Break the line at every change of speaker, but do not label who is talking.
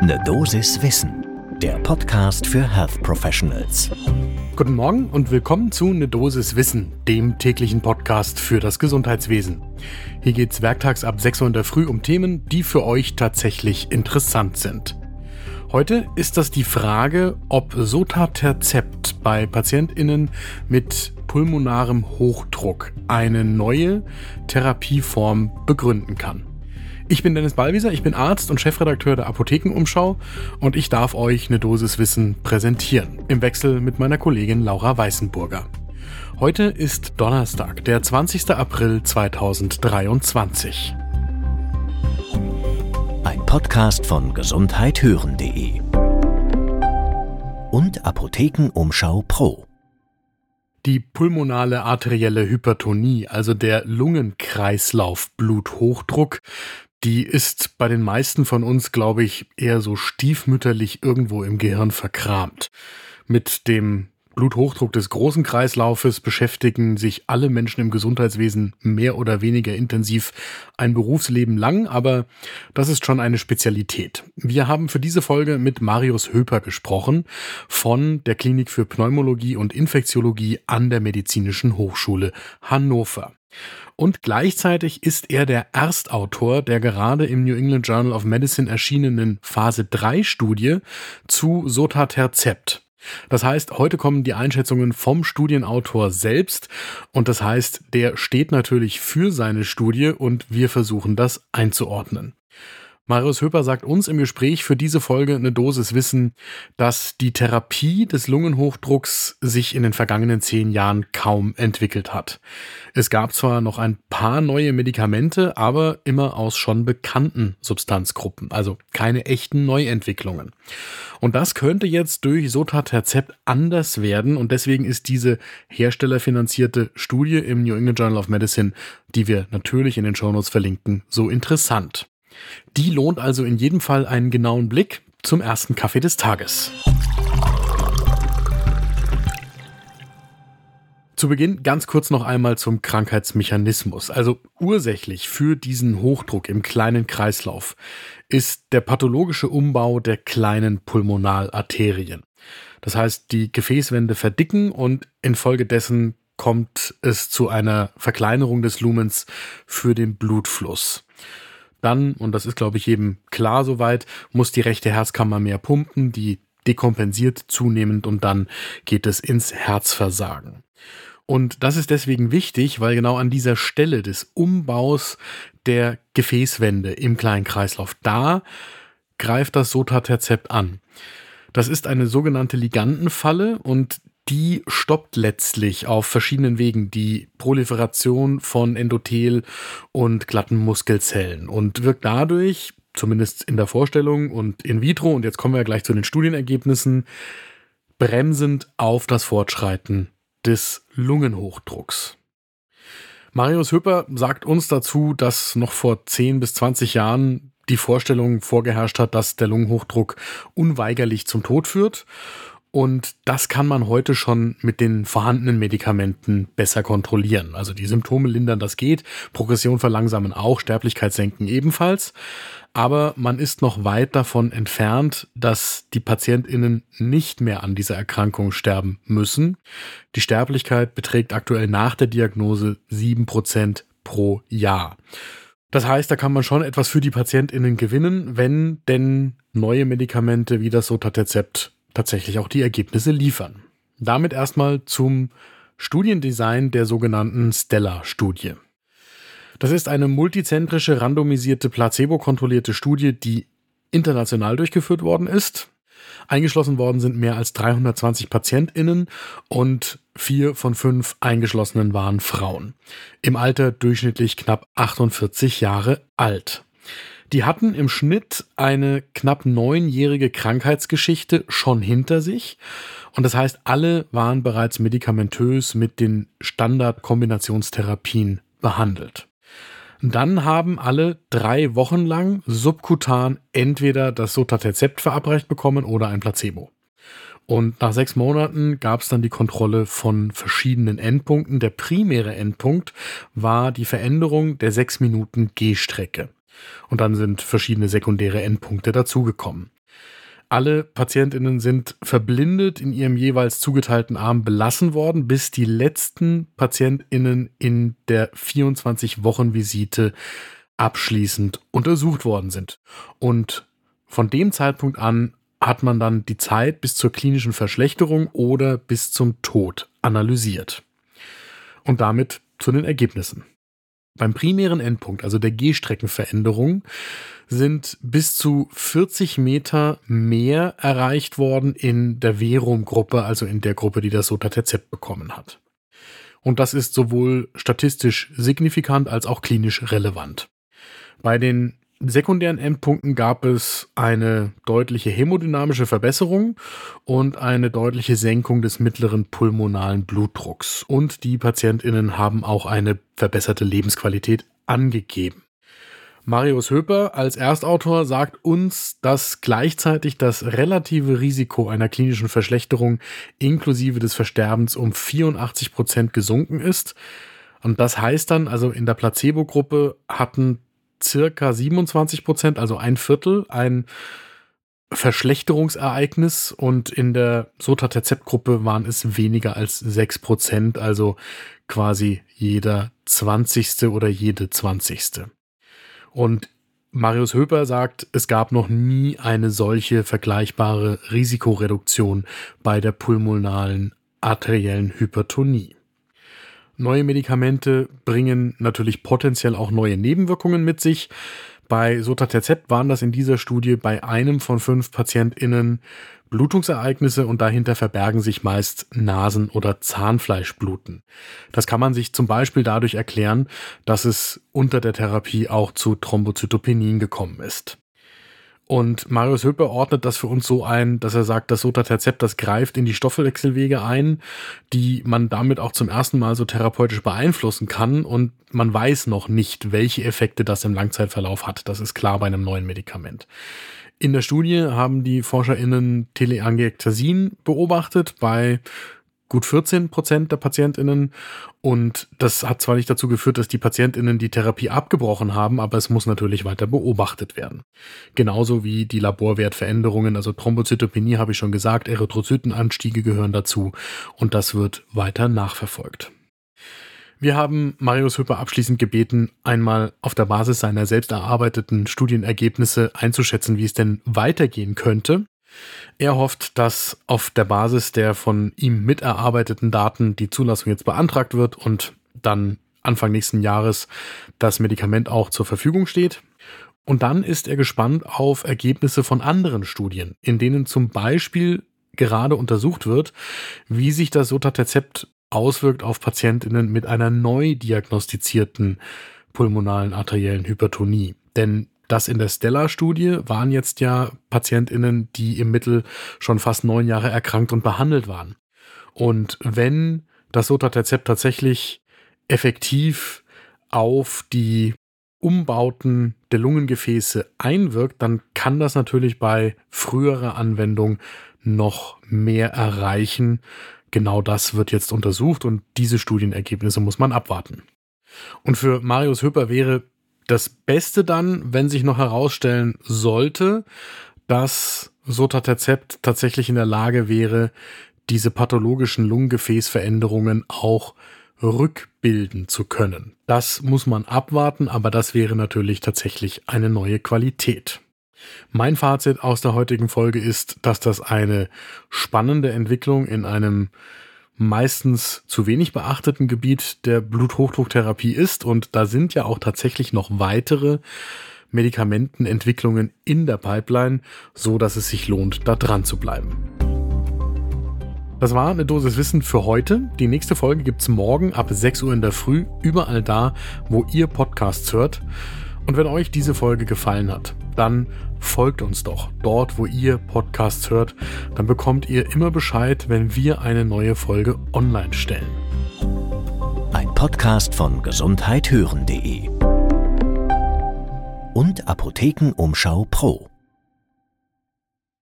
Ne Dosis Wissen, der Podcast für Health Professionals.
Guten Morgen und willkommen zu Ne Dosis Wissen, dem täglichen Podcast für das Gesundheitswesen. Hier geht's werktags ab 6 Uhr in der Früh um Themen, die für euch tatsächlich interessant sind. Heute ist das die Frage, ob Sotaterzept bei PatientInnen mit pulmonarem Hochdruck eine neue Therapieform begründen kann. Ich bin Dennis Ballwieser, ich bin Arzt und Chefredakteur der Apothekenumschau und ich darf euch eine Dosis Wissen präsentieren. Im Wechsel mit meiner Kollegin Laura Weißenburger. Heute ist Donnerstag, der 20. April 2023.
Ein Podcast von gesundheithören.de und Apothekenumschau Pro.
Die pulmonale arterielle Hypertonie, also der Lungenkreislauf-Bluthochdruck, die ist bei den meisten von uns, glaube ich, eher so stiefmütterlich irgendwo im Gehirn verkramt. Mit dem Bluthochdruck des großen Kreislaufes beschäftigen sich alle Menschen im Gesundheitswesen mehr oder weniger intensiv ein Berufsleben lang, aber das ist schon eine Spezialität. Wir haben für diese Folge mit Marius Höper gesprochen von der Klinik für Pneumologie und Infektiologie an der Medizinischen Hochschule Hannover. Und gleichzeitig ist er der Erstautor der gerade im New England Journal of Medicine erschienenen Phase 3 Studie zu Sotaterzept. Das heißt, heute kommen die Einschätzungen vom Studienautor selbst und das heißt, der steht natürlich für seine Studie und wir versuchen das einzuordnen. Marius Höper sagt uns im Gespräch für diese Folge eine Dosis Wissen, dass die Therapie des Lungenhochdrucks sich in den vergangenen zehn Jahren kaum entwickelt hat. Es gab zwar noch ein paar neue Medikamente, aber immer aus schon bekannten Substanzgruppen, also keine echten Neuentwicklungen. Und das könnte jetzt durch Sotaterzept anders werden und deswegen ist diese herstellerfinanzierte Studie im New England Journal of Medicine, die wir natürlich in den Shownotes verlinken, so interessant. Die lohnt also in jedem Fall einen genauen Blick zum ersten Kaffee des Tages. Zu Beginn ganz kurz noch einmal zum Krankheitsmechanismus. Also ursächlich für diesen Hochdruck im kleinen Kreislauf ist der pathologische Umbau der kleinen Pulmonalarterien. Das heißt, die Gefäßwände verdicken und infolgedessen kommt es zu einer Verkleinerung des Lumens für den Blutfluss. Dann, und das ist, glaube ich, jedem klar soweit, muss die rechte Herzkammer mehr pumpen, die dekompensiert zunehmend und dann geht es ins Herzversagen. Und das ist deswegen wichtig, weil genau an dieser Stelle des Umbaus der Gefäßwände im kleinen Kreislauf, da greift das Sotaterzept an. Das ist eine sogenannte Ligandenfalle und die stoppt letztlich auf verschiedenen Wegen die Proliferation von Endothel und glatten Muskelzellen und wirkt dadurch, zumindest in der Vorstellung und in vitro, und jetzt kommen wir gleich zu den Studienergebnissen, bremsend auf das Fortschreiten des Lungenhochdrucks. Marius Höper sagt uns dazu, dass noch vor 10 bis 20 Jahren die Vorstellung vorgeherrscht hat, dass der Lungenhochdruck unweigerlich zum Tod führt und das kann man heute schon mit den vorhandenen Medikamenten besser kontrollieren. Also die Symptome lindern, das geht, Progression verlangsamen auch, Sterblichkeit senken ebenfalls. Aber man ist noch weit davon entfernt, dass die PatientInnen nicht mehr an dieser Erkrankung sterben müssen. Die Sterblichkeit beträgt aktuell nach der Diagnose sieben Prozent pro Jahr. Das heißt, da kann man schon etwas für die PatientInnen gewinnen, wenn denn neue Medikamente wie das Sotaterzept tatsächlich auch die Ergebnisse liefern. Damit erstmal zum Studiendesign der sogenannten Stella-Studie. Das ist eine multizentrische, randomisierte, placebo-kontrollierte Studie, die international durchgeführt worden ist. Eingeschlossen worden sind mehr als 320 PatientInnen und vier von fünf Eingeschlossenen waren Frauen. Im Alter durchschnittlich knapp 48 Jahre alt. Die hatten im Schnitt eine knapp neunjährige Krankheitsgeschichte schon hinter sich. Und das heißt, alle waren bereits medikamentös mit den Standardkombinationstherapien behandelt. Dann haben alle drei Wochen lang subkutan entweder das Sotaterzept verabreicht bekommen oder ein Placebo. Und nach sechs Monaten gab es dann die Kontrolle von verschiedenen Endpunkten. Der primäre Endpunkt war die Veränderung der sechs Minuten Gehstrecke. Und dann sind verschiedene sekundäre Endpunkte dazugekommen. Alle Patientinnen sind verblindet in ihrem jeweils zugeteilten Arm belassen worden, bis die letzten Patientinnen in der 24-Wochen-Visite abschließend untersucht worden sind. Und von dem Zeitpunkt an hat man dann die Zeit bis zur klinischen Verschlechterung oder bis zum Tod analysiert. Und damit zu den Ergebnissen. Beim primären Endpunkt, also der Gehstreckenveränderung, sind bis zu 40 Meter mehr erreicht worden in der Verum-Gruppe, also in der Gruppe, die das Sotatercept bekommen hat. Und das ist sowohl statistisch signifikant als auch klinisch relevant. Bei den sekundären Endpunkten gab es eine deutliche hämodynamische Verbesserung und eine deutliche Senkung des mittleren pulmonalen Blutdrucks. Und die Patientinnen haben auch eine verbesserte Lebensqualität angegeben. Marius Höper als Erstautor sagt uns, dass gleichzeitig das relative Risiko einer klinischen Verschlechterung inklusive des Versterbens um 84 Prozent gesunken ist. Und das heißt dann, also in der Placebo-Gruppe hatten circa 27 Prozent, also ein Viertel, ein Verschlechterungsereignis und in der Sotatercept-Gruppe waren es weniger als 6 Prozent, also quasi jeder 20. oder jede 20. Und Marius Höper sagt, es gab noch nie eine solche vergleichbare Risikoreduktion bei der pulmonalen arteriellen Hypertonie. Neue Medikamente bringen natürlich potenziell auch neue Nebenwirkungen mit sich. Bei Sotatercept waren das in dieser Studie bei einem von fünf PatientInnen Blutungsereignisse und dahinter verbergen sich meist Nasen- oder Zahnfleischbluten. Das kann man sich zum Beispiel dadurch erklären, dass es unter der Therapie auch zu Thrombozytopenien gekommen ist. Und Marius Höppe ordnet das für uns so ein, dass er sagt, das Sotatercept, das greift in die Stoffwechselwege ein, die man damit auch zum ersten Mal so therapeutisch beeinflussen kann. Und man weiß noch nicht, welche Effekte das im Langzeitverlauf hat. Das ist klar bei einem neuen Medikament. In der Studie haben die ForscherInnen Teleangiektasin beobachtet bei gut 14 Prozent der PatientInnen. Und das hat zwar nicht dazu geführt, dass die PatientInnen die Therapie abgebrochen haben, aber es muss natürlich weiter beobachtet werden. Genauso wie die Laborwertveränderungen, also Thrombozytopenie habe ich schon gesagt, Erythrozytenanstiege gehören dazu und das wird weiter nachverfolgt. Wir haben Marius Hüpper abschließend gebeten, einmal auf der Basis seiner selbst erarbeiteten Studienergebnisse einzuschätzen, wie es denn weitergehen könnte. Er hofft, dass auf der Basis der von ihm miterarbeiteten Daten die Zulassung jetzt beantragt wird und dann Anfang nächsten Jahres das Medikament auch zur Verfügung steht. Und dann ist er gespannt auf Ergebnisse von anderen Studien, in denen zum Beispiel gerade untersucht wird, wie sich das Sotatercept auswirkt auf Patientinnen mit einer neu diagnostizierten pulmonalen arteriellen Hypertonie. Denn das in der Stella-Studie waren jetzt ja PatientInnen, die im Mittel schon fast neun Jahre erkrankt und behandelt waren. Und wenn das Sotatercept tatsächlich effektiv auf die Umbauten der Lungengefäße einwirkt, dann kann das natürlich bei früherer Anwendung noch mehr erreichen. Genau das wird jetzt untersucht und diese Studienergebnisse muss man abwarten. Und für Marius Höper wäre das Beste dann, wenn sich noch herausstellen sollte, dass Sotatercept tatsächlich in der Lage wäre, diese pathologischen Lungengefäßveränderungen auch rückbilden zu können. Das muss man abwarten, aber das wäre natürlich tatsächlich eine neue Qualität. Mein Fazit aus der heutigen Folge ist, dass das eine spannende Entwicklung in einem meistens zu wenig beachteten Gebiet der Bluthochdrucktherapie ist. Und da sind ja auch tatsächlich noch weitere Medikamentenentwicklungen in der Pipeline, so dass es sich lohnt, da dran zu bleiben. Das war eine Dosis Wissen für heute. Die nächste Folge gibt es morgen ab 6 Uhr in der Früh, überall da, wo ihr Podcasts hört. Und wenn euch diese Folge gefallen hat, dann folgt uns doch dort, wo ihr Podcasts hört. Dann bekommt ihr immer Bescheid, wenn wir eine neue Folge online stellen.
Ein Podcast von gesundheithören.de und Apothekenumschau Pro.